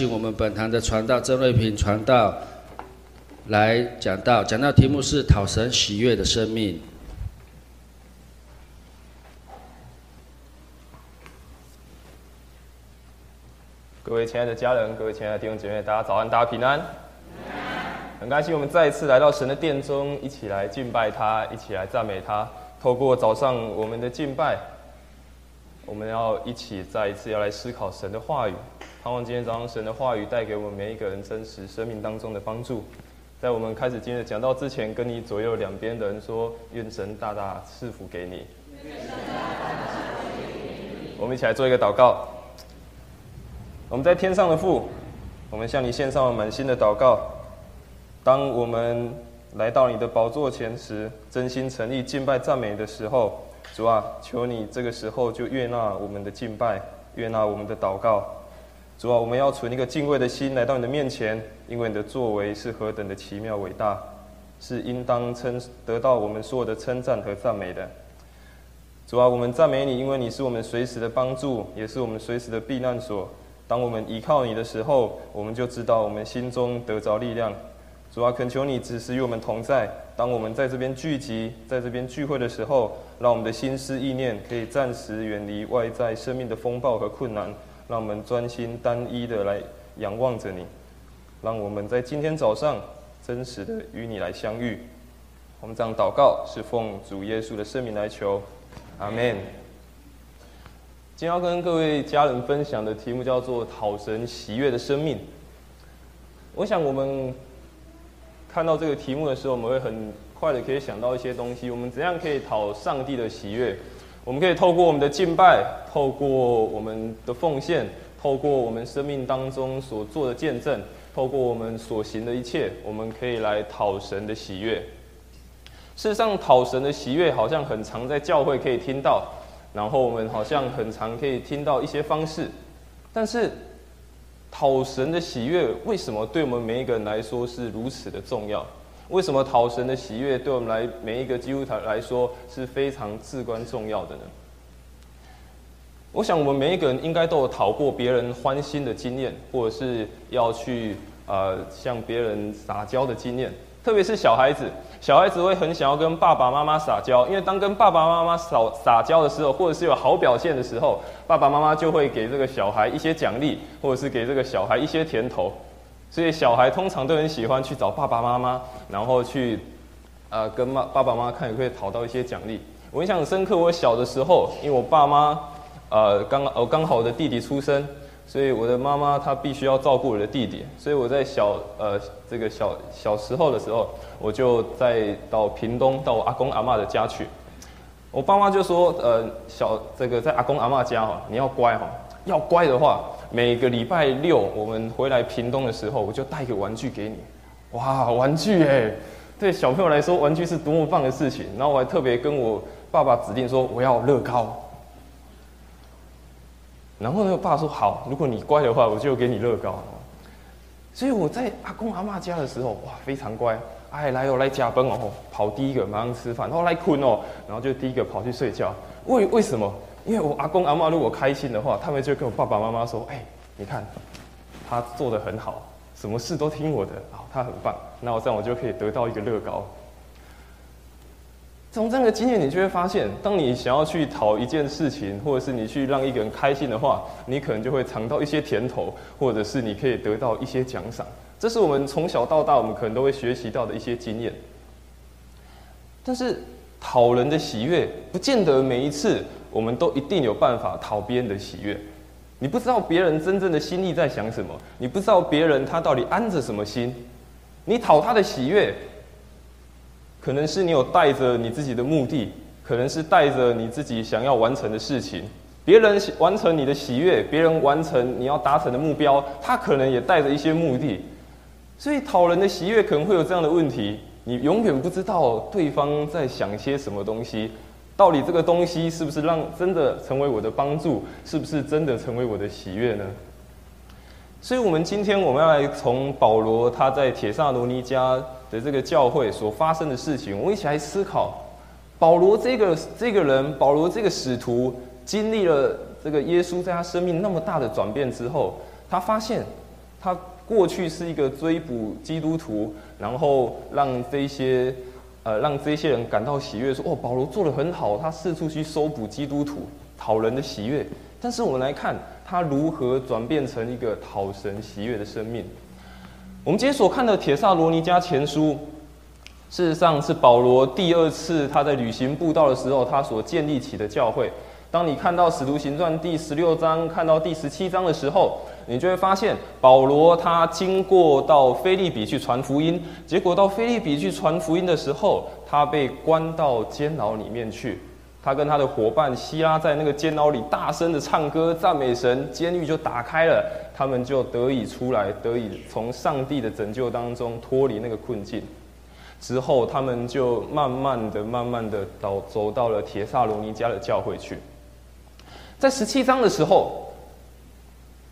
请我们本堂的传道郑瑞平传道来讲道，讲道题目是讨神喜悦的生命。各位亲爱的家人，各位亲爱的弟兄姐妹，大家早安，大家平安。很开心我们再一次来到神的殿中，一起来敬拜他，一起来赞美他。透过早上我们的敬拜，我们要一起再一次要来思考神的话语。盼望今天早上神的话语带给我们每一个人真实生命当中的帮助。在我们开始今天的讲道之前，跟你左右两边的人说：愿神大大赐福给你。我们一起来做一个祷告。我们在天上的父，我们向你献上了满心的祷告。当我们来到你的宝座前时，真心诚意敬拜赞美的时候，主啊，求你这个时候就悦纳我们的敬拜，悦纳我们的祷告。主啊，我们要存一个敬畏的心来到你的面前，因为你的作为是何等的奇妙伟大，是应当称得到我们所有的称赞和赞美的。主啊，我们赞美你，因为你是我们随时的帮助，也是我们随时的避难所。当我们依靠你的时候，我们就知道我们心中得着力量。主啊，恳求你只是与我们同在。当我们在这边聚集，在这边聚会的时候，让我们的心思意念可以暂时远离外在生命的风暴和困难，让我们专心单一的来仰望着你。让我们在今天早上真实的与你来相遇。我们这样祷告，是奉主耶稣的圣名来求，阿门。今天要跟各位家人分享的题目叫做“讨神喜悦的生命”。我想我们看到这个题目的时候，我们会很快的可以想到一些东西。我们怎样可以讨上帝的喜悦？我们可以透过我们的敬拜，透过我们的奉献，透过我们生命当中所做的见证，透过我们所行的一切，我们可以来讨神的喜悦。事实上，讨神的喜悦好像很常在教会可以听到。然后我们好像很常可以听到一些方式，但是讨神的喜悦为什么对我们每一个人来说是如此的重要？为什么讨神的喜悦对我们来每一个基督徒来说是非常至关重要的呢？我想我们每一个人应该都有讨过别人欢心的经验，或者是要去呃向别人撒娇的经验。特别是小孩子，小孩子会很想要跟爸爸妈妈撒娇，因为当跟爸爸妈妈撒撒娇的时候，或者是有好表现的时候，爸爸妈妈就会给这个小孩一些奖励，或者是给这个小孩一些甜头，所以小孩通常都很喜欢去找爸爸妈妈，然后去，呃，跟妈爸爸妈妈看可不可以讨到一些奖励。我印象很深刻，我小的时候，因为我爸妈，呃，刚呃刚好我的弟弟出生。所以我的妈妈她必须要照顾我的弟弟，所以我在小呃这个小小时候的时候，我就在到屏东到我阿公阿妈的家去。我爸妈就说，呃小这个在阿公阿妈家哈，你要乖哈，要乖的话，每个礼拜六我们回来屏东的时候，我就带一个玩具给你。哇，玩具哎，对小朋友来说，玩具是多么棒的事情。然后我还特别跟我爸爸指定说，我要乐高。然后呢，爸说好，如果你乖的话，我就给你乐高。所以我在阿公阿妈家的时候，哇，非常乖。哎，来哦，来加班哦，跑第一个马上吃饭，然后来困哦，然后就第一个跑去睡觉。为为什么？因为我阿公阿妈如果开心的话，他们就跟我爸爸妈妈说：“哎，你看，他做的很好，什么事都听我的，啊，他很棒。那我这样我就可以得到一个乐高。”从这样的经验，你就会发现，当你想要去讨一件事情，或者是你去让一个人开心的话，你可能就会尝到一些甜头，或者是你可以得到一些奖赏。这是我们从小到大，我们可能都会学习到的一些经验。但是，讨人的喜悦，不见得每一次我们都一定有办法讨别人的喜悦。你不知道别人真正的心意在想什么，你不知道别人他到底安着什么心，你讨他的喜悦。可能是你有带着你自己的目的，可能是带着你自己想要完成的事情。别人完成你的喜悦，别人完成你要达成的目标，他可能也带着一些目的。所以讨人的喜悦可能会有这样的问题：你永远不知道对方在想些什么东西，到底这个东西是不是让真的成为我的帮助，是不是真的成为我的喜悦呢？所以，我们今天我们要来从保罗他在铁萨罗尼加的这个教会所发生的事情，我们一起来思考，保罗这个这个人，保罗这个使徒，经历了这个耶稣在他生命那么大的转变之后，他发现他过去是一个追捕基督徒，然后让这些呃让这些人感到喜悦，说哦保罗做的很好，他四处去搜捕基督徒，讨人的喜悦。但是我们来看他如何转变成一个讨神喜悦的生命。我们今天所看的《铁萨罗尼迦前书》，事实上是保罗第二次他在旅行布道的时候，他所建立起的教会。当你看到《使徒行传》第十六章，看到第十七章的时候，你就会发现，保罗他经过到菲利比去传福音，结果到菲利比去传福音的时候，他被关到监牢里面去。他跟他的伙伴希拉在那个监牢里大声的唱歌赞美神，监狱就打开了，他们就得以出来，得以从上帝的拯救当中脱离那个困境。之后，他们就慢慢的、慢慢的到走到了铁萨罗尼迦的教会去。在十七章的时候，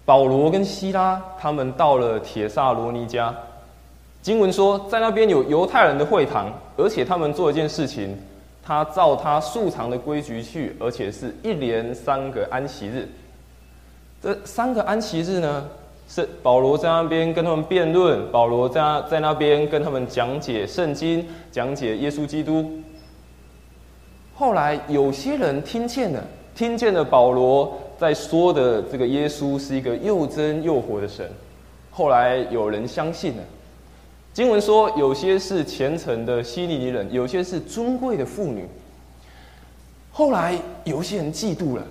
保罗跟希拉他们到了铁萨罗尼家。经文说，在那边有犹太人的会堂，而且他们做一件事情，他照他素常的规矩去，而且是一连三个安息日。这三个安息日呢，是保罗在那边跟他们辩论，保罗在在那边跟他们讲解圣经，讲解耶稣基督。后来有些人听见了。听见了保罗在说的这个耶稣是一个又真又活的神，后来有人相信了。经文说，有些是虔诚的希利尼人，有些是尊贵的妇女。后来有一些人嫉妒了，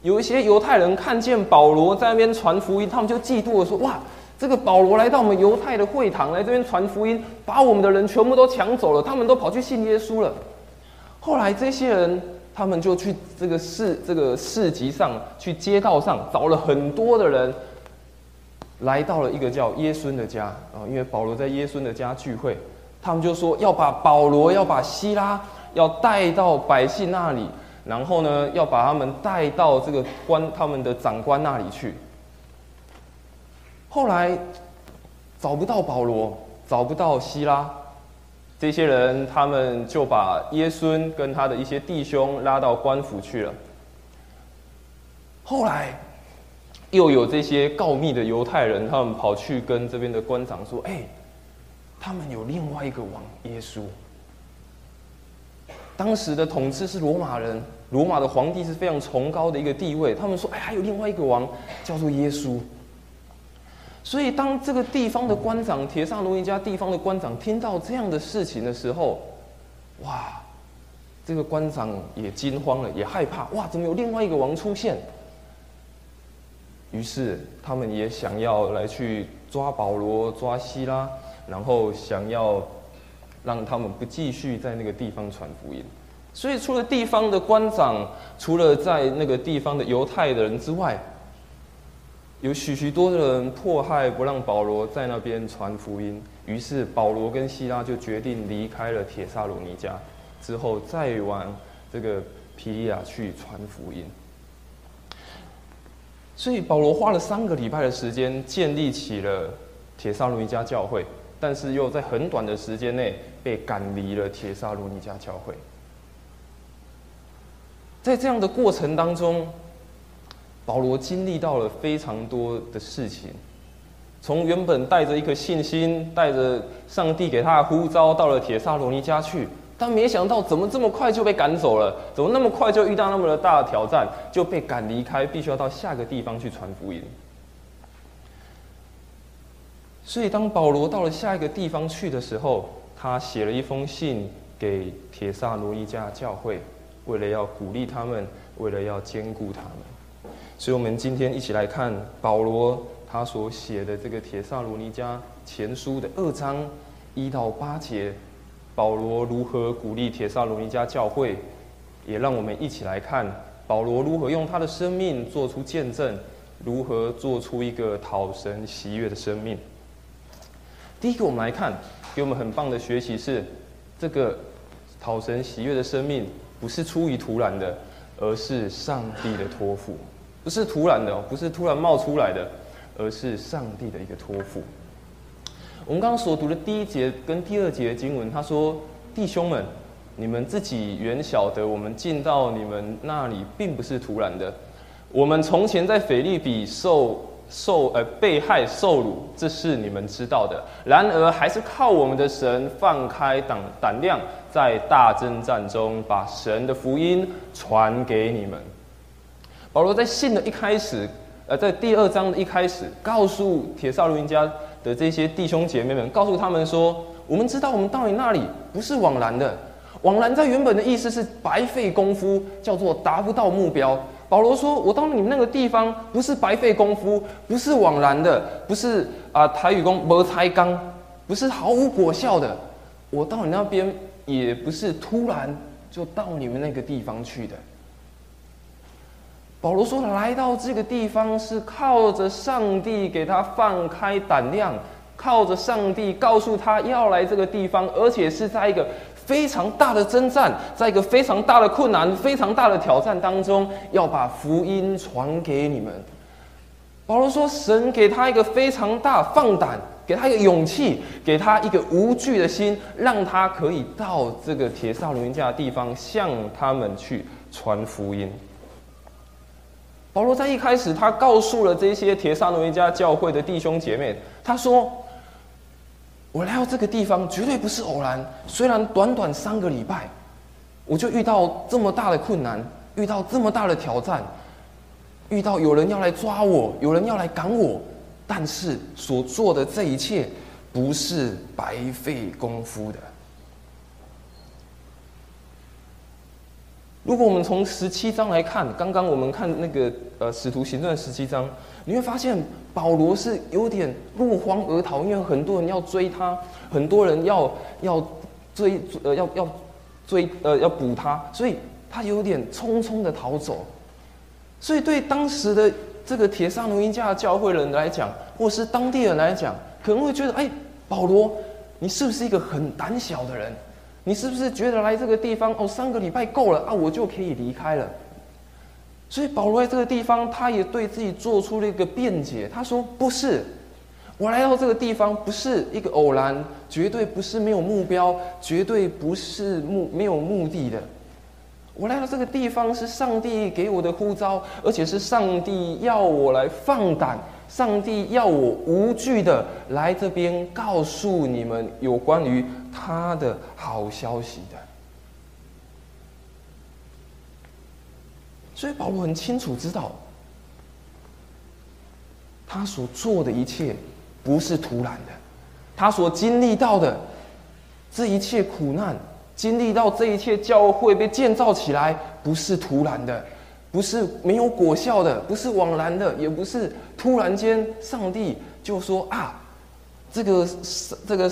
有一些犹太人看见保罗在那边传福音，他们就嫉妒了，说：哇，这个保罗来到我们犹太的会堂来这边传福音，把我们的人全部都抢走了，他们都跑去信耶稣了。后来这些人。他们就去这个市这个市集上去街道上找了很多的人，来到了一个叫耶孙的家啊，因为保罗在耶孙的家聚会，他们就说要把保罗要把希拉要带到百姓那里，然后呢要把他们带到这个官他们的长官那里去。后来找不到保罗，找不到希拉。这些人，他们就把耶稣跟他的一些弟兄拉到官府去了。后来，又有这些告密的犹太人，他们跑去跟这边的官长说：“哎，他们有另外一个王耶稣。当时的统治是罗马人，罗马的皇帝是非常崇高的一个地位。他们说：哎，还有另外一个王叫做耶稣。”所以，当这个地方的官长铁萨罗尼家地方的官长听到这样的事情的时候，哇，这个官长也惊慌了，也害怕。哇，怎么有另外一个王出现？于是，他们也想要来去抓保罗、抓希拉，然后想要让他们不继续在那个地方传福音。所以，除了地方的官长，除了在那个地方的犹太的人之外，有许许多的人迫害，不让保罗在那边传福音。于是保罗跟希拉就决定离开了铁萨罗尼迦，之后再往这个皮利亚去传福音。所以保罗花了三个礼拜的时间建立起了铁萨罗尼迦教会，但是又在很短的时间内被赶离了铁萨罗尼迦教会。在这样的过程当中。保罗经历到了非常多的事情，从原本带着一颗信心，带着上帝给他的呼召，到了铁萨罗尼家去，但没想到怎么这么快就被赶走了？怎么那么快就遇到那么的大的挑战，就被赶离开，必须要到下个地方去传福音。所以，当保罗到了下一个地方去的时候，他写了一封信给铁萨罗尼家教会，为了要鼓励他们，为了要兼顾他们。所以，我们今天一起来看保罗他所写的这个《铁萨罗尼迦前书》的二章一到八节，保罗如何鼓励铁萨罗尼迦教会，也让我们一起来看保罗如何用他的生命做出见证，如何做出一个讨神喜悦的生命。第一个，我们来看，给我们很棒的学习是，这个讨神喜悦的生命不是出于突然的，而是上帝的托付。不是突然的，不是突然冒出来的，而是上帝的一个托付。我们刚刚所读的第一节跟第二节经文，他说：“弟兄们，你们自己原晓得，我们进到你们那里并不是突然的。我们从前在腓利比受受呃被害受辱，这是你们知道的。然而，还是靠我们的神放开胆胆量，在大征战中把神的福音传给你们。保罗在信的一开始，呃，在第二章的一开始，告诉铁萨罗尼家的这些弟兄姐妹们，告诉他们说：我们知道，我们到你那里不是枉然的。枉然在原本的意思是白费功夫，叫做达不到目标。保罗说：“我到你们那个地方，不是白费功夫，不是枉然的，不是啊台语功没才刚，不是毫无果效的。我到你那边，也不是突然就到你们那个地方去的。”保罗说：“来到这个地方是靠着上帝给他放开胆量，靠着上帝告诉他要来这个地方，而且是在一个。”非常大的征战，在一个非常大的困难、非常大的挑战当中，要把福音传给你们。保罗说：“神给他一个非常大放胆，给他一个勇气，给他一个无惧的心，让他可以到这个铁萨罗家的地方，向他们去传福音。”保罗在一开始，他告诉了这些铁萨罗尼迦教会的弟兄姐妹，他说。我来到这个地方绝对不是偶然。虽然短短三个礼拜，我就遇到这么大的困难，遇到这么大的挑战，遇到有人要来抓我，有人要来赶我，但是所做的这一切不是白费功夫的。如果我们从十七章来看，刚刚我们看那个呃使徒行传十七章。你会发现保罗是有点落荒而逃，因为很多人要追他，很多人要要追呃要要追呃要捕他，所以他有点匆匆的逃走。所以对当时的这个铁砂奴音家教会人来讲，或是当地人来讲，可能会觉得：哎，保罗，你是不是一个很胆小的人？你是不是觉得来这个地方哦，三个礼拜够了啊，我就可以离开了？所以保罗在这个地方，他也对自己做出了一个辩解。他说：“不是，我来到这个地方不是一个偶然，绝对不是没有目标，绝对不是目没有目的的。我来到这个地方是上帝给我的呼召，而且是上帝要我来放胆，上帝要我无惧的来这边告诉你们有关于他的好消息的。”所以保罗很清楚知道，他所做的一切不是突然的，他所经历到的这一切苦难，经历到这一切教会被建造起来，不是突然的，不是没有果效的，不是枉然的，也不是突然间上帝就说啊，这个这个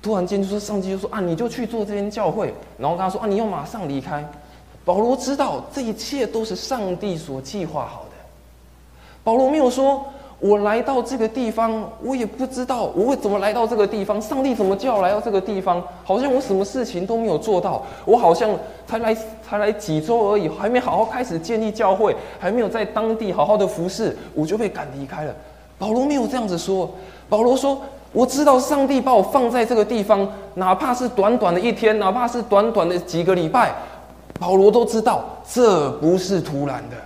突然间就说上帝就说啊，你就去做这间教会，然后跟他说啊，你要马上离开。保罗知道这一切都是上帝所计划好的。保罗没有说：“我来到这个地方，我也不知道我会怎么来到这个地方。上帝怎么叫我来到这个地方？好像我什么事情都没有做到，我好像才来才来几周而已，还没好好开始建立教会，还没有在当地好好的服侍，我就被赶离开了。”保罗没有这样子说。保罗说：“我知道上帝把我放在这个地方，哪怕是短短的一天，哪怕是短短的几个礼拜。”保罗都知道这不是突然的，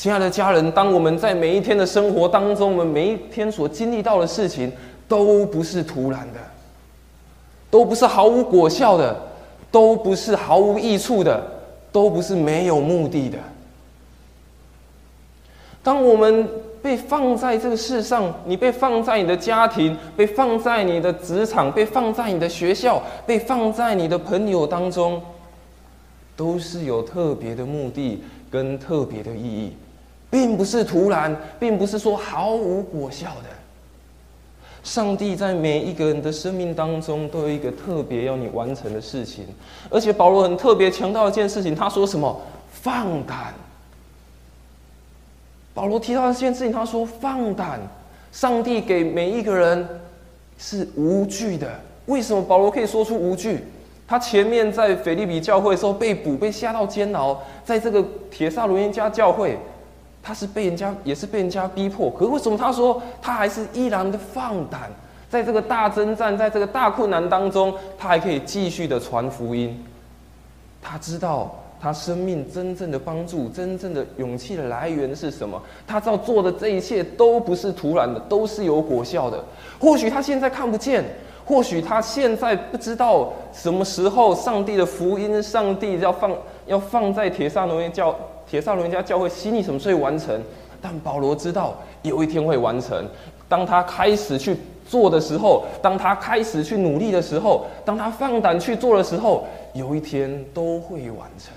亲爱的家人，当我们在每一天的生活当中，我们每一天所经历到的事情，都不是突然的，都不是毫无果效的，都不是毫无益处的，都不是没有目的的。当我们被放在这个世上，你被放在你的家庭，被放在你的职场，被放在你的学校，被放在你的朋友当中。都是有特别的目的跟特别的意义，并不是突然，并不是说毫无果效的。上帝在每一个人的生命当中都有一个特别要你完成的事情，而且保罗很特别强调一件事情，他说什么？放胆。保罗提到这件事情，他说放胆。上帝给每一个人是无惧的。为什么保罗可以说出无惧？他前面在腓利比教会的时候被捕，被下到监牢，在这个铁萨罗尼加教会，他是被人家也是被人家逼迫。可为什么他说他还是依然的放胆，在这个大征战，在这个大困难当中，他还可以继续的传福音？他知道他生命真正的帮助、真正的勇气的来源是什么。他知道做的这一切都不是突然的，都是有果效的。或许他现在看不见，或许他现在不知道什么时候上帝的福音、上帝要放要放在铁萨罗尼教铁萨罗尼家教会心里什么时候完成。但保罗知道有一天会完成。当他开始去做的时候，当他开始去努力的时候，当他放胆去做的时候，有一天都会完成。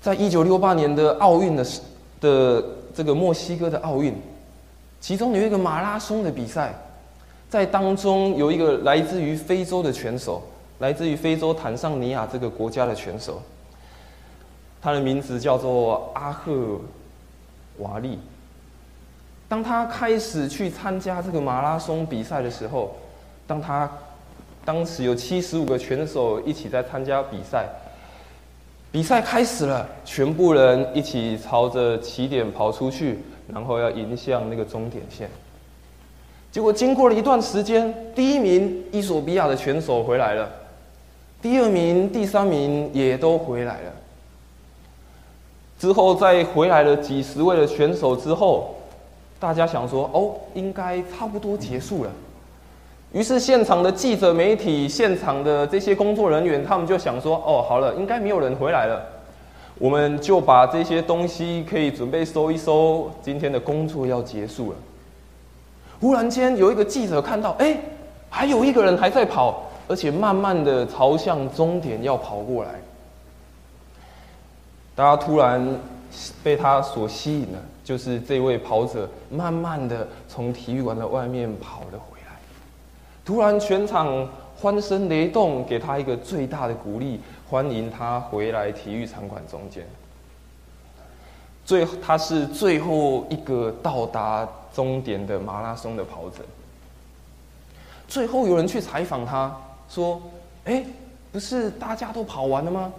在一九六八年的奥运的的这个墨西哥的奥运，其中有一个马拉松的比赛，在当中有一个来自于非洲的选手，来自于非洲坦桑尼亚这个国家的选手，他的名字叫做阿赫瓦利。当他开始去参加这个马拉松比赛的时候，当他当时有七十五个选手一起在参加比赛，比赛开始了，全部人一起朝着起点跑出去，然后要迎向那个终点线。结果经过了一段时间，第一名伊索比亚的选手回来了，第二名、第三名也都回来了。之后再回来了几十位的选手之后。大家想说哦，应该差不多结束了。于是现场的记者、媒体、现场的这些工作人员，他们就想说：哦，好了，应该没有人回来了，我们就把这些东西可以准备收一收，今天的工作要结束了。忽然间，有一个记者看到，哎，还有一个人还在跑，而且慢慢的朝向终点要跑过来。大家突然被他所吸引了。就是这位跑者慢慢的从体育馆的外面跑了回来，突然全场欢声雷动，给他一个最大的鼓励，欢迎他回来体育场馆中间。最他是最后一个到达终点的马拉松的跑者。最后有人去采访他，说：“哎，不是大家都跑完了吗？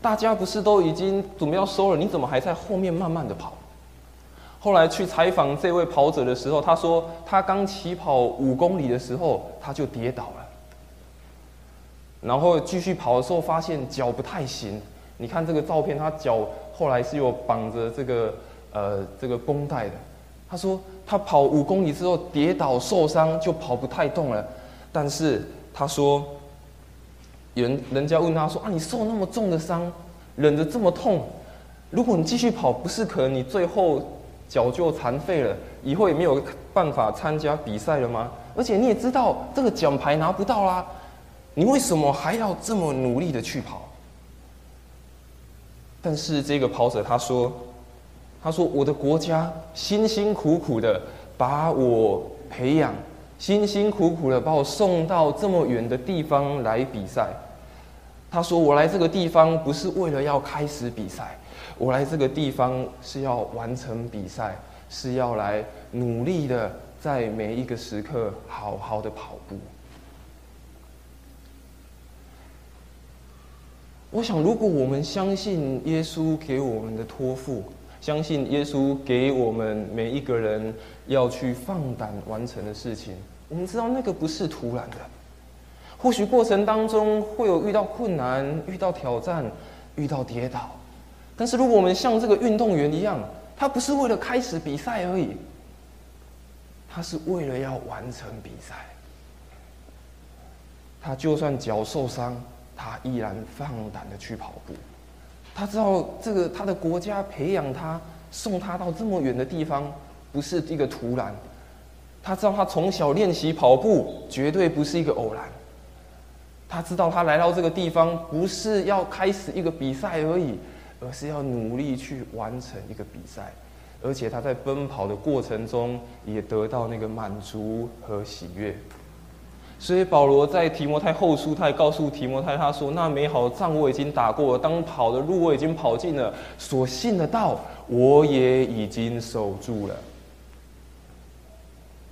大家不是都已经准备要收了？你怎么还在后面慢慢的跑？”后来去采访这位跑者的时候，他说他刚起跑五公里的时候他就跌倒了，然后继续跑的时候发现脚不太行。你看这个照片，他脚后来是有绑着这个呃这个绷带的。他说他跑五公里之后跌倒受伤就跑不太动了，但是他说，人人家问他说啊你受那么重的伤，忍着这么痛，如果你继续跑，不是可能你最后。脚就残废了，以后也没有办法参加比赛了吗？而且你也知道这个奖牌拿不到啦，你为什么还要这么努力的去跑？但是这个跑者他说：“他说我的国家辛辛苦苦的把我培养，辛辛苦苦的把我送到这么远的地方来比赛。他说我来这个地方不是为了要开始比赛。”我来这个地方是要完成比赛，是要来努力的，在每一个时刻好好的跑步。我想，如果我们相信耶稣给我们的托付，相信耶稣给我们每一个人要去放胆完成的事情，我们知道那个不是突然的。或许过程当中会有遇到困难、遇到挑战、遇到跌倒。但是，如果我们像这个运动员一样，他不是为了开始比赛而已，他是为了要完成比赛。他就算脚受伤，他依然放胆的去跑步。他知道这个他的国家培养他，送他到这么远的地方，不是一个突然。他知道他从小练习跑步，绝对不是一个偶然。他知道他来到这个地方，不是要开始一个比赛而已。而是要努力去完成一个比赛，而且他在奔跑的过程中也得到那个满足和喜悦。所以保罗在提摩太后书，他也告诉提摩太，他说：“那美好的仗我已经打过了，当跑的路我已经跑尽了，所信的道我也已经守住了。”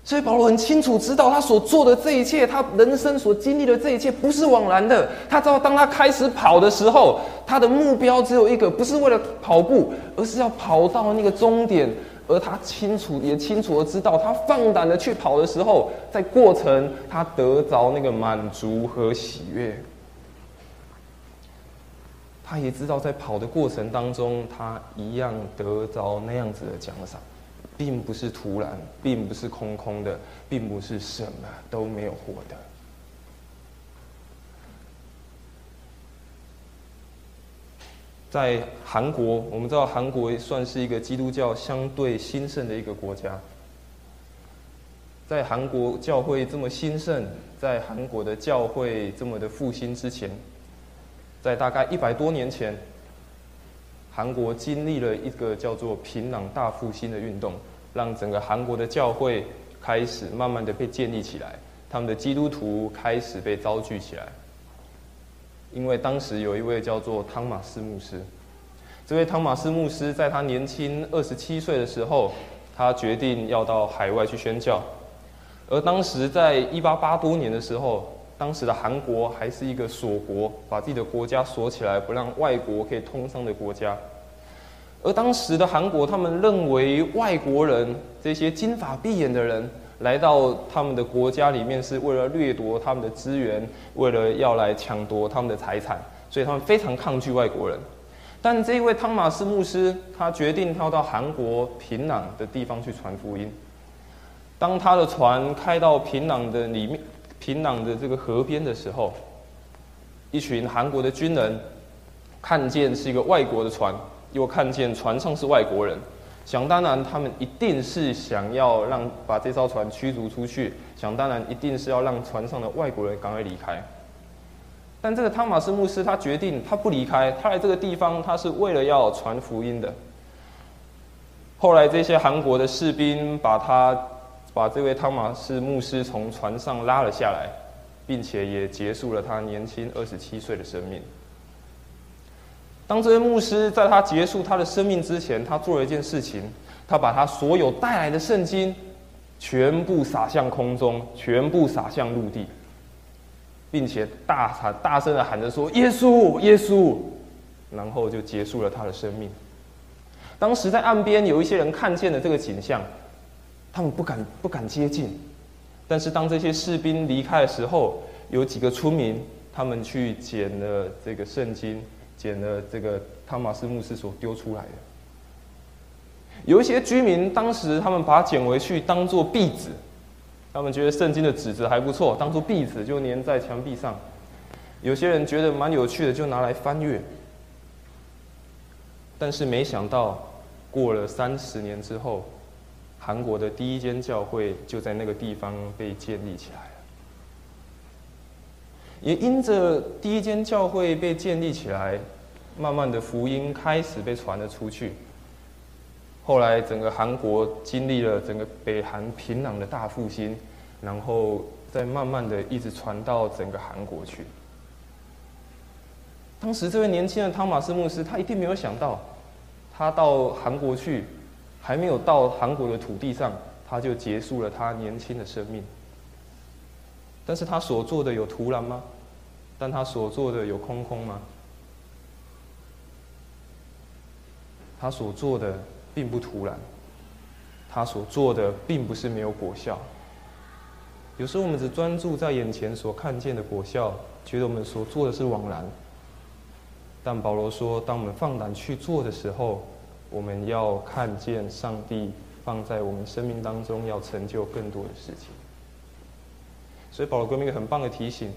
所以保罗很清楚知道，他所做的这一切，他人生所经历的这一切，不是枉然的。他知道，当他开始跑的时候，他的目标只有一个，不是为了跑步，而是要跑到那个终点。而他清楚，也清楚的知道，他放胆的去跑的时候，在过程他得着那个满足和喜悦。他也知道在跑的过程当中，他一样得着那样子的奖赏，并不是突然，并不是空空的，并不是什么都没有获得。在韩国，我们知道韩国算是一个基督教相对兴盛的一个国家。在韩国教会这么兴盛，在韩国的教会这么的复兴之前，在大概一百多年前，韩国经历了一个叫做平壤大复兴的运动，让整个韩国的教会开始慢慢的被建立起来，他们的基督徒开始被招聚起来。因为当时有一位叫做汤马斯牧师，这位汤马斯牧师在他年轻二十七岁的时候，他决定要到海外去宣教。而当时在一八八多年的时候，当时的韩国还是一个锁国，把自己的国家锁起来，不让外国可以通商的国家。而当时的韩国，他们认为外国人这些金发碧眼的人。来到他们的国家里面，是为了掠夺他们的资源，为了要来抢夺他们的财产，所以他们非常抗拒外国人。但这一位汤马斯牧师，他决定他要到韩国平壤的地方去传福音。当他的船开到平壤的里面，平壤的这个河边的时候，一群韩国的军人看见是一个外国的船，又看见船上是外国人。想当然，他们一定是想要让把这艘船驱逐出去。想当然，一定是要让船上的外国人赶快离开。但这个汤马斯牧师他决定，他不离开，他来这个地方，他是为了要传福音的。后来，这些韩国的士兵把他把这位汤马斯牧师从船上拉了下来，并且也结束了他年轻二十七岁的生命。当这位牧师在他结束他的生命之前，他做了一件事情，他把他所有带来的圣经全部撒向空中，全部撒向陆地，并且大喊大声的喊着说：“耶稣，耶稣！”然后就结束了他的生命。当时在岸边有一些人看见了这个景象，他们不敢不敢接近，但是当这些士兵离开的时候，有几个村民他们去捡了这个圣经。捡了这个汤马斯牧师所丢出来的，有一些居民当时他们把捡回去当做壁纸，他们觉得圣经的纸质还不错，当做壁纸就粘在墙壁上。有些人觉得蛮有趣的，就拿来翻阅。但是没想到，过了三十年之后，韩国的第一间教会就在那个地方被建立起来。也因着第一间教会被建立起来，慢慢的福音开始被传了出去。后来整个韩国经历了整个北韩平壤的大复兴，然后再慢慢的一直传到整个韩国去。当时这位年轻的汤马斯牧师，他一定没有想到，他到韩国去，还没有到韩国的土地上，他就结束了他年轻的生命。但是他所做的有突然吗？但他所做的有空空吗？他所做的并不突然，他所做的并不是没有果效。有时候我们只专注在眼前所看见的果效，觉得我们所做的是枉然。但保罗说，当我们放胆去做的时候，我们要看见上帝放在我们生命当中要成就更多的事情。所以保罗给我们一个很棒的提醒：，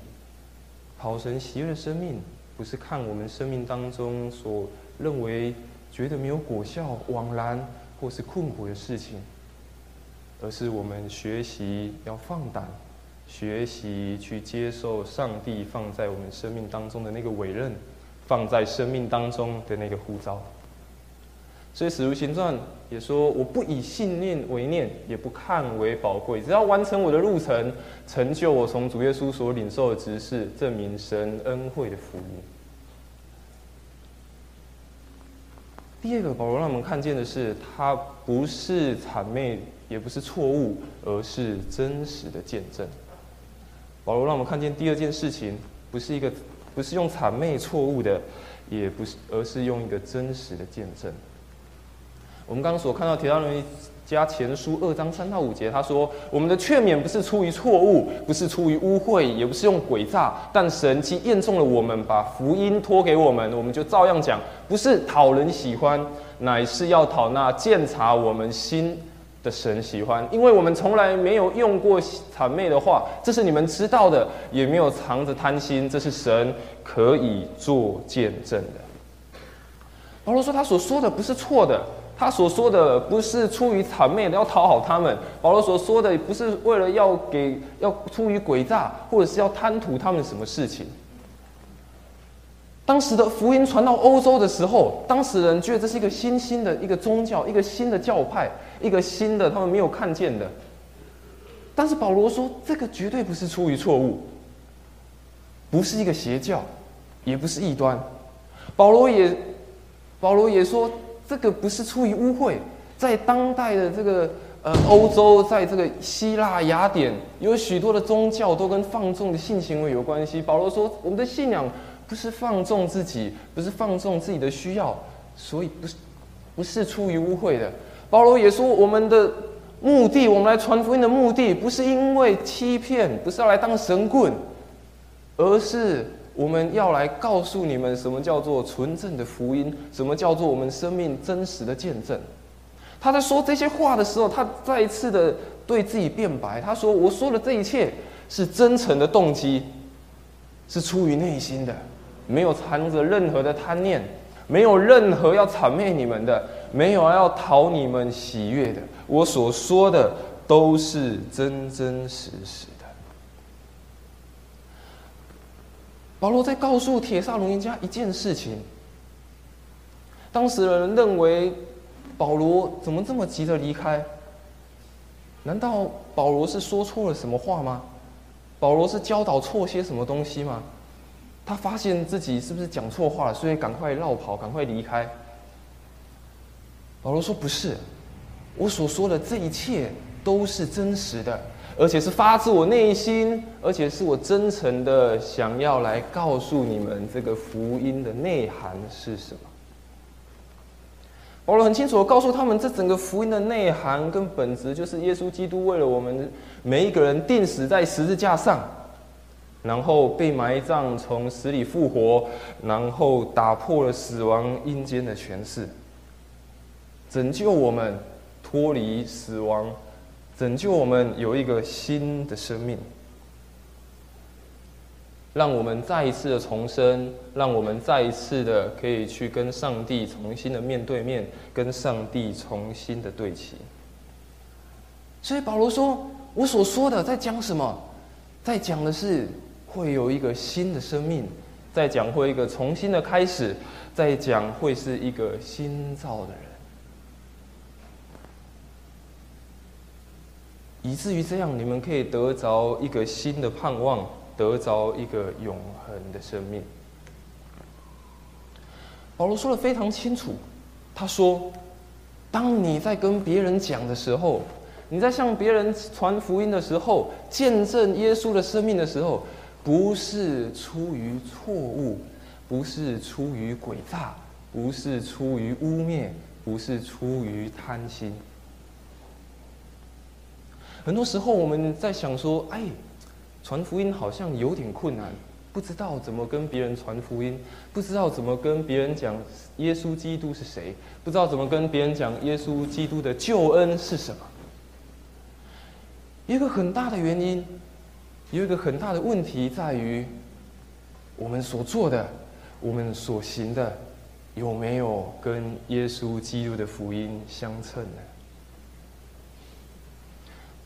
讨神喜悦的生命，不是看我们生命当中所认为觉得没有果效、枉然或是困苦的事情，而是我们学习要放胆，学习去接受上帝放在我们生命当中的那个委任，放在生命当中的那个呼召。所以《使徒行传》也说：“我不以信念为念，也不看为宝贵，只要完成我的路程，成就我从主耶稣所领受的职事，证明神恩惠的福音。”第二个，保罗让我们看见的是，他不是谄媚，也不是错误，而是真实的见证。保罗让我们看见第二件事情，不是一个，不是用谄媚错误的，也不是，而是用一个真实的见证。我们刚刚所看到提到的加前书二章三到五节，他说：“我们的劝勉不是出于错误，不是出于污秽，也不是用诡诈，但神既验中了我们，把福音托给我们，我们就照样讲，不是讨人喜欢，乃是要讨那鉴察我们心的神喜欢。因为我们从来没有用过谄媚的话，这是你们知道的，也没有藏着贪心，这是神可以做见证的。”保罗说：“他所说的不是错的。”他所说的不是出于谄媚的要讨好他们，保罗所说的不是为了要给要出于诡诈，或者是要贪图他们什么事情。当时的福音传到欧洲的时候，当时人觉得这是一个新兴的一个宗教，一个新的教派，一个新的他们没有看见的。但是保罗说，这个绝对不是出于错误，不是一个邪教，也不是异端。保罗也，保罗也说。这个不是出于污秽，在当代的这个呃欧洲，在这个希腊雅典，有许多的宗教都跟放纵的性行为有关系。保罗说，我们的信仰不是放纵自己，不是放纵自己的需要，所以不是不是出于污秽的。保罗也说，我们的目的，我们来传福音的目的，不是因为欺骗，不是要来当神棍，而是。我们要来告诉你们，什么叫做纯正的福音？什么叫做我们生命真实的见证？他在说这些话的时候，他再一次的对自己辩白。他说：“我说的这一切是真诚的动机，是出于内心的，没有藏着任何的贪念，没有任何要谄媚你们的，没有要讨你们喜悦的。我所说的都是真真实实。”保罗在告诉铁萨龙人家一件事情。当时的人认为保罗怎么这么急着离开？难道保罗是说错了什么话吗？保罗是教导错些什么东西吗？他发现自己是不是讲错话了，所以赶快绕跑，赶快离开。保罗说：“不是，我所说的这一切都是真实的。”而且是发自我内心，而且是我真诚的想要来告诉你们这个福音的内涵是什么。保罗很清楚的告诉他们，这整个福音的内涵跟本质，就是耶稣基督为了我们每一个人钉死在十字架上，然后被埋葬，从死里复活，然后打破了死亡阴间的权势，拯救我们脱离死亡。拯救我们有一个新的生命，让我们再一次的重生，让我们再一次的可以去跟上帝重新的面对面，跟上帝重新的对齐。所以保罗说：“我所说的在讲什么？在讲的是会有一个新的生命，在讲会一个重新的开始，在讲会是一个新造的人。”以至于这样，你们可以得着一个新的盼望，得着一个永恒的生命。保罗说的非常清楚，他说：“当你在跟别人讲的时候，你在向别人传福音的时候，见证耶稣的生命的时候，不是出于错误，不是出于诡诈，不是出于污蔑，不是出于贪心。”很多时候我们在想说，哎，传福音好像有点困难，不知道怎么跟别人传福音，不知道怎么跟别人讲耶稣基督是谁，不知道怎么跟别人讲耶稣基督的救恩是什么。一个很大的原因，有一个很大的问题在于，我们所做的，我们所行的，有没有跟耶稣基督的福音相称呢？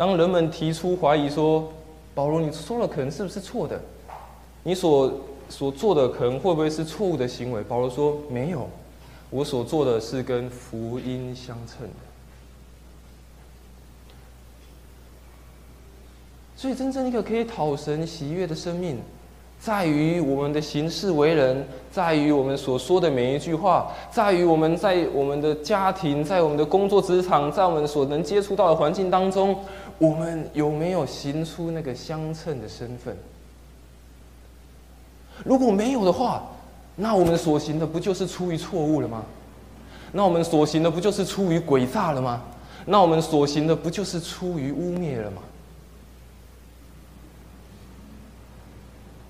当人们提出怀疑说：“保罗，你说了可能是不是错的？你所所做的可能会不会是错误的行为？”保罗说：“没有，我所做的是跟福音相称的。”所以，真正一个可以讨神喜悦的生命，在于我们的行事为人，在于我们所说的每一句话，在于我们在我们的家庭，在我们的工作职场，在我们所能接触到的环境当中。我们有没有行出那个相称的身份？如果没有的话，那我们所行的不就是出于错误了吗？那我们所行的不就是出于诡诈了吗？那我们所行的不就是出于污蔑了吗？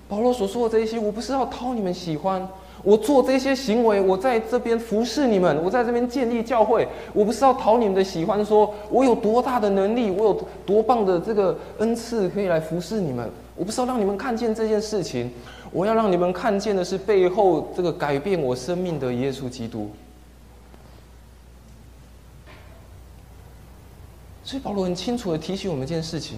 保罗所说的这些，我不是要讨你们喜欢，我做这些行为，我在这边服侍你们，我在这边建立教会，我不是要讨你们的喜欢，说我有多大的能力，我有多棒的这个恩赐可以来服侍你们，我不是要让你们看见这件事情，我要让你们看见的是背后这个改变我生命的耶稣基督。所以保罗很清楚的提醒我们一件事情：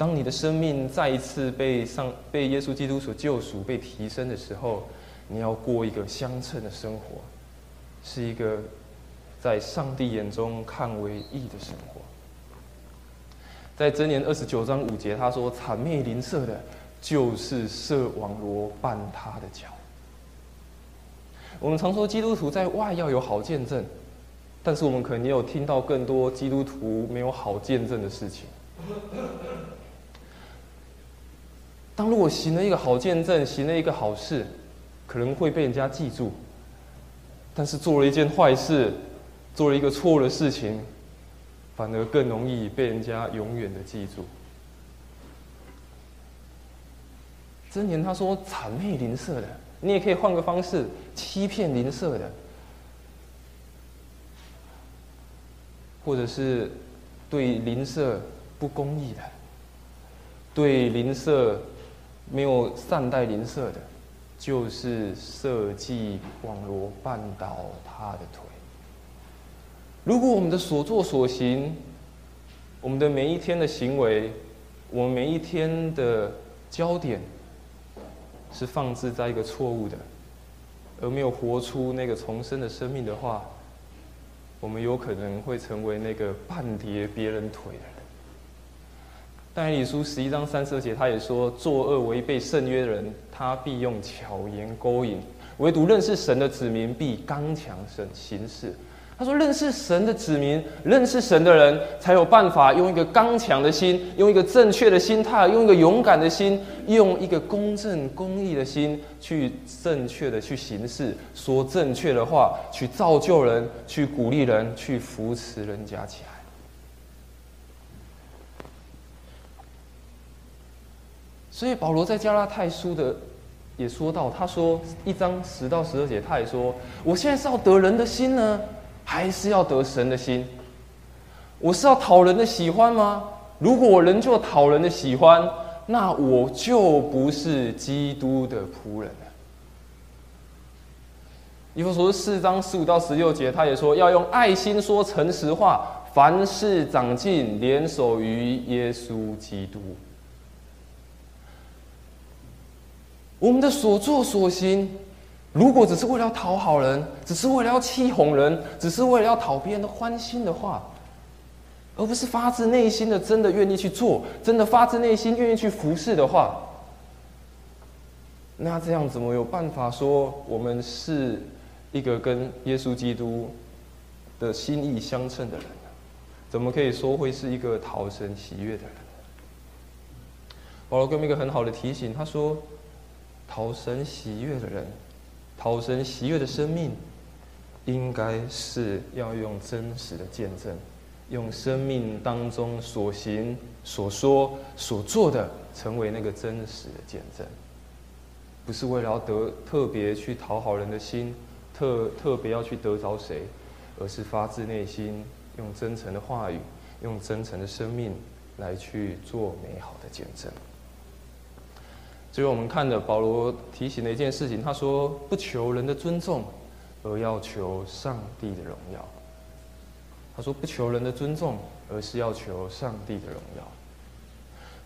当你的生命再一次被上被耶稣基督所救赎、被提升的时候，你要过一个相称的生活，是一个在上帝眼中看为义的生活。在箴言二十九章五节，他说：“惨灭邻舍的，就是设网罗绊他的脚。”我们常说基督徒在外要有好见证。但是我们可能也有听到更多基督徒没有好见证的事情。当如果行了一个好见证，行了一个好事，可能会被人家记住；但是做了一件坏事，做了一个错的事情，反而更容易被人家永远的记住。真言他说谄媚邻舍的，你也可以换个方式，欺骗邻舍的。或者是对邻舍不公义的，对邻舍没有善待邻舍的，就是设计网罗绊倒他的腿。如果我们的所作所行，我们的每一天的行为，我们每一天的焦点，是放置在一个错误的，而没有活出那个重生的生命的话，我们有可能会成为那个半跌别人腿的人。但以理书十一章三十二节，他也说：作恶违背圣约的人，他必用巧言勾引；唯独认识神的子民，必刚强神行事。他说：认识神的子民，认识神的人，才有办法用一个刚强的心，用一个正确的心态，用一个勇敢的心，用一个公正公义的心，去正确的去行事，说正确的话，去造就人，去鼓励人，去扶持人家起来。所以保罗在加拉太书的也说到，他说一章十到十二节，他也说：我现在是要得人的心呢。还是要得神的心。我是要讨人的喜欢吗？如果我仍旧讨人的喜欢，那我就不是基督的仆人了。以弗所四章十五到十六节，他也说要用爱心说诚实话，凡事长进，联手于耶稣基督。我们的所作所行。如果只是为了讨好人，只是为了要气哄人，只是为了要讨别人的欢心的话，而不是发自内心的真的愿意去做，真的发自内心愿意去服侍的话，那这样怎么有办法说我们是一个跟耶稣基督的心意相称的人呢？怎么可以说会是一个讨神喜悦的人？保罗给我们一个很好的提醒，他说：讨神喜悦的人。讨神喜悦的生命，应该是要用真实的见证，用生命当中所行、所说、所做的，成为那个真实的见证。不是为了要得特别去讨好人的心，特特别要去得着谁，而是发自内心，用真诚的话语，用真诚的生命来去做美好的见证。所以我们看的保罗提醒的一件事情，他说：“不求人的尊重，而要求上帝的荣耀。”他说：“不求人的尊重，而是要求上帝的荣耀。”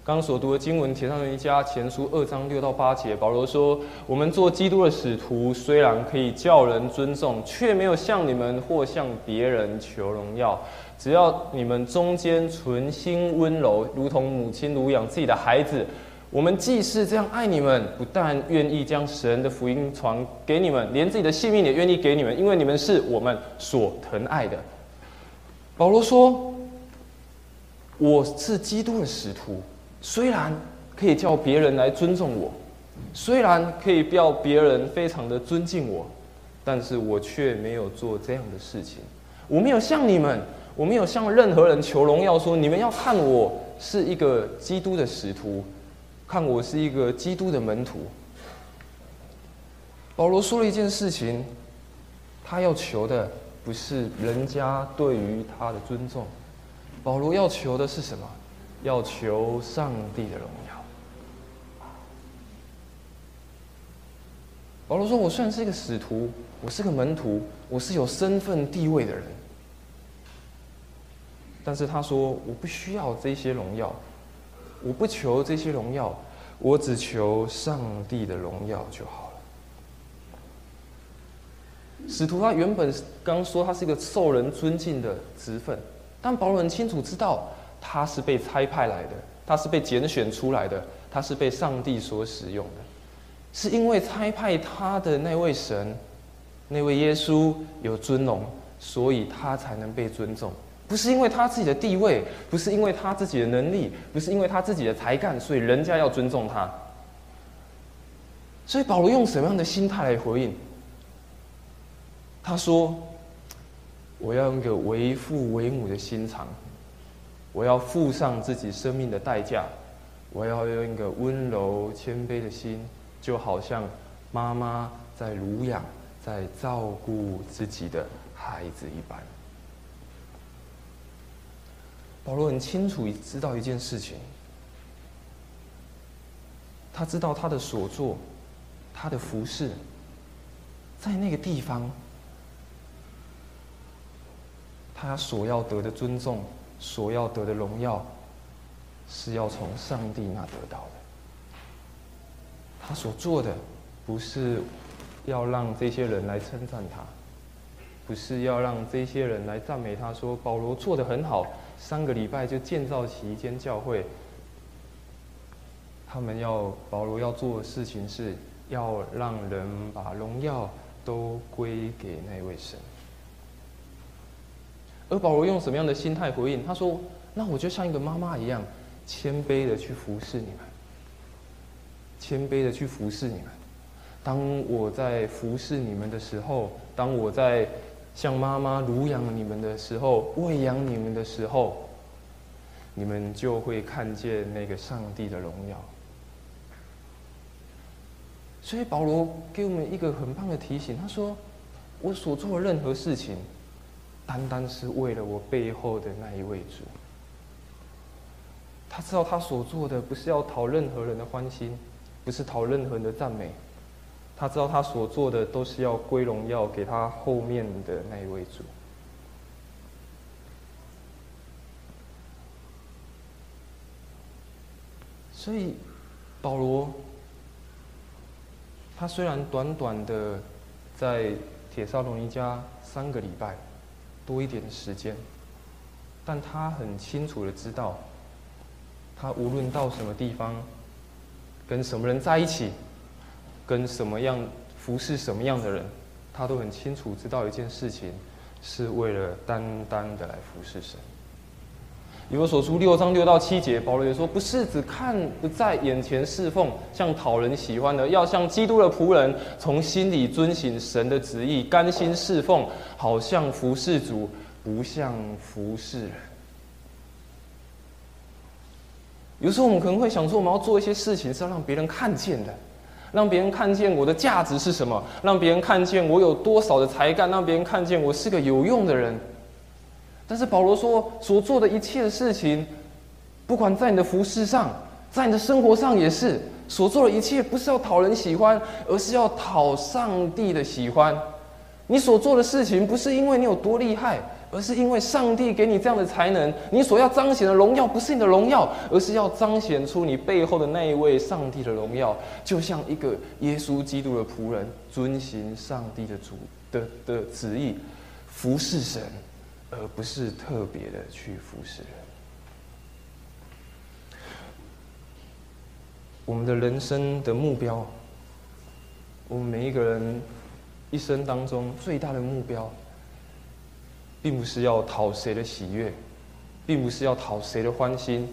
刚所读的经文《铁上人家前书》二章六到八节，保罗说：“我们做基督的使徒，虽然可以叫人尊重，却没有向你们或向别人求荣耀。只要你们中间存心温柔，如同母亲乳养自己的孩子。”我们既是这样爱你们，不但愿意将神的福音传给你们，连自己的性命也愿意给你们，因为你们是我们所疼爱的。保罗说：“我是基督的使徒，虽然可以叫别人来尊重我，虽然可以叫别人非常的尊敬我，但是我却没有做这样的事情。我没有向你们，我没有向任何人求荣耀，说你们要看我是一个基督的使徒，看我是一个基督的门徒。保罗说了一件事情，他要求的不是人家对于他的尊重，保罗要求的是什么？要求上帝的荣耀。保罗说：“我虽然是一个使徒，我是个门徒，我是有身份地位的人，但是他说我不需要这些荣耀，我不求这些荣耀，我只求上帝的荣耀就好了。”使徒他原本刚说他是一个受人尊敬的职分，但保罗很清楚知道他是被差派来的，他是被拣选出来的，他是被上帝所使用的。是因为差派他的那位神，那位耶稣有尊荣，所以他才能被尊重。不是因为他自己的地位，不是因为他自己的能力，不是因为他自己的才干，所以人家要尊重他。所以保罗用什么样的心态来回应？他说：“我要用一个为父为母的心肠，我要付上自己生命的代价，我要用一个温柔谦卑的心。”就好像妈妈在乳养、在照顾自己的孩子一般。保罗很清楚知道一件事情，他知道他的所作、他的服饰，在那个地方，他所要得的尊重、所要得的荣耀，是要从上帝那得到的。他所做的，不是要让这些人来称赞他，不是要让这些人来赞美他，说保罗做的很好，三个礼拜就建造起一间教会。他们要保罗要做的事情，是要让人把荣耀都归给那位神。而保罗用什么样的心态回应？他说：“那我就像一个妈妈一样，谦卑的去服侍你们。”谦卑的去服侍你们。当我在服侍你们的时候，当我在像妈妈乳养你们的时候，喂养你们的时候，你们就会看见那个上帝的荣耀。所以保罗给我们一个很棒的提醒，他说：“我所做的任何事情，单单是为了我背后的那一位主。”他知道他所做的不是要讨任何人的欢心。不是讨任何人的赞美，他知道他所做的都是要归荣耀给他后面的那一位主。所以保罗，他虽然短短的在铁沙龙尼家三个礼拜多一点的时间，但他很清楚的知道，他无论到什么地方。跟什么人在一起，跟什么样服侍什么样的人，他都很清楚知道一件事情，是为了单单的来服侍神。以我所书六章六到七节，保罗也说，不是只看不在眼前侍奉，像讨人喜欢的，要像基督的仆人，从心里遵行神的旨意，甘心侍奉，好像服侍主，不像服侍人。有时候我们可能会想说，我们要做一些事情是要让别人看见的，让别人看见我的价值是什么，让别人看见我有多少的才干，让别人看见我是个有用的人。但是保罗说，所做的一切的事情，不管在你的服饰上，在你的生活上也是，所做的一切不是要讨人喜欢，而是要讨上帝的喜欢。你所做的事情不是因为你有多厉害。而是因为上帝给你这样的才能，你所要彰显的荣耀不是你的荣耀，而是要彰显出你背后的那一位上帝的荣耀，就像一个耶稣基督的仆人，遵行上帝的主的的旨意，服侍神，而不是特别的去服侍人。我们的人生的目标，我们每一个人一生当中最大的目标。并不是要讨谁的喜悦，并不是要讨谁的欢心，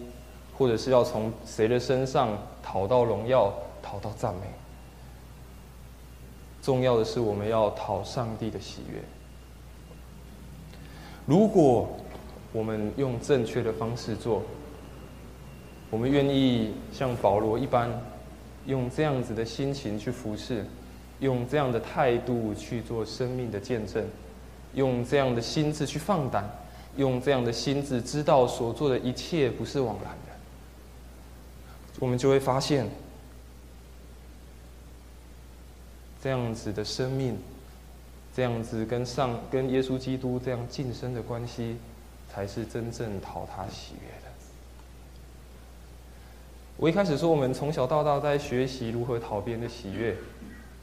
或者是要从谁的身上讨到荣耀、讨到赞美。重要的是我们要讨上帝的喜悦。如果我们用正确的方式做，我们愿意像保罗一般，用这样子的心情去服侍，用这样的态度去做生命的见证，用这样的心智去放胆，用这样的心智知道所做的一切不是枉然的，我们就会发现。这样子的生命，这样子跟上跟耶稣基督这样近身的关系，才是真正讨他喜悦的。我一开始说，我们从小到大在学习如何讨别人的喜悦，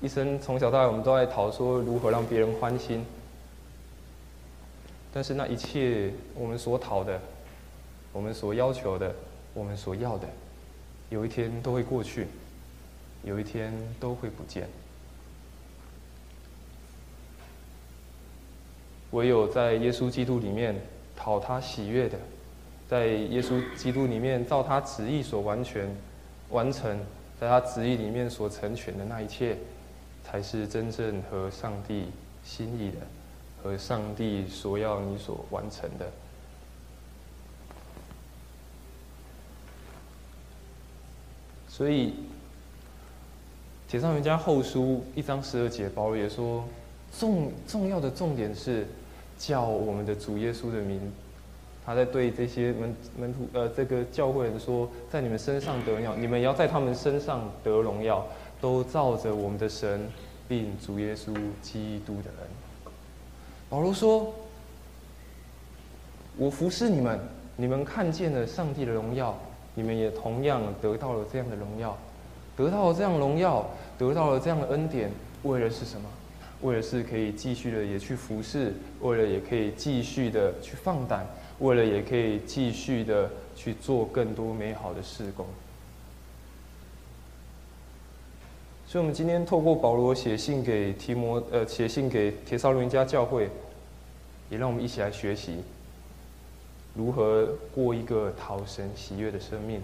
一生从小到大我们都在讨说如何让别人欢心。但是那一切我们所讨的，我们所要求的，我们所要的，有一天都会过去，有一天都会不见。唯有在耶稣基督里面讨他喜悦的，在耶稣基督里面照他旨意所完全完成，在他旨意里面所成全的那一切，才是真正和上帝心意的，和上帝所要你所完成的。所以，铁上人家后书一章十二节，保罗也说，重重要的重点是。叫我们的主耶稣的名，他在对这些门门徒呃这个教会人说，在你们身上得荣耀，你们也要在他们身上得荣耀，都照着我们的神并主耶稣基督的恩。保罗说：“我服侍你们，你们看见了上帝的荣耀，你们也同样得到了这样的荣耀，得到了这样荣耀，得到了这样的恩典，为了是什么？”为了是可以继续的也去服侍，为了也可以继续的去放胆，为了也可以继续的去做更多美好的事工。所以，我们今天透过保罗写信给提摩，呃，写信给铁少人家教会，也让我们一起来学习如何过一个讨神喜悦的生命，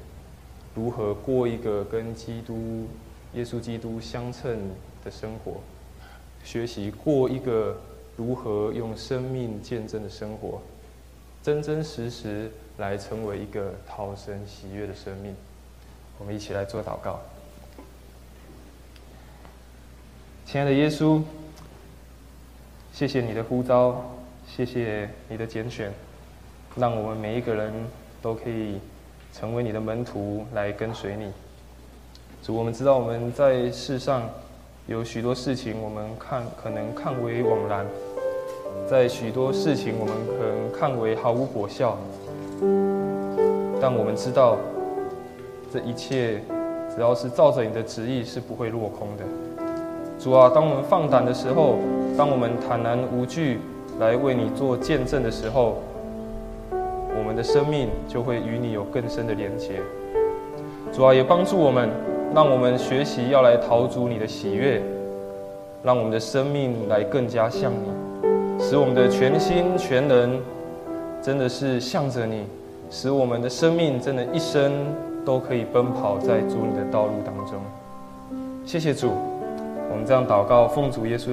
如何过一个跟基督、耶稣基督相称的生活。学习过一个如何用生命见证的生活，真真实实来成为一个讨神喜悦的生命。我们一起来做祷告。亲爱的耶稣，谢谢你的呼召，谢谢你的拣选，让我们每一个人都可以成为你的门徒来跟随你。主，我们知道我们在世上。有许多事情我们看可能看为枉然，在许多事情我们可能看为毫无果效，但我们知道这一切只要是照着你的旨意是不会落空的。主啊，当我们放胆的时候，当我们坦然无惧来为你做见证的时候，我们的生命就会与你有更深的连结。主啊，也帮助我们。让我们学习要来陶足你的喜悦，让我们的生命来更加像你，使我们的全心全人真的是向着你，使我们的生命真的一生都可以奔跑在主你的道路当中。谢谢主，我们这样祷告，奉主耶稣。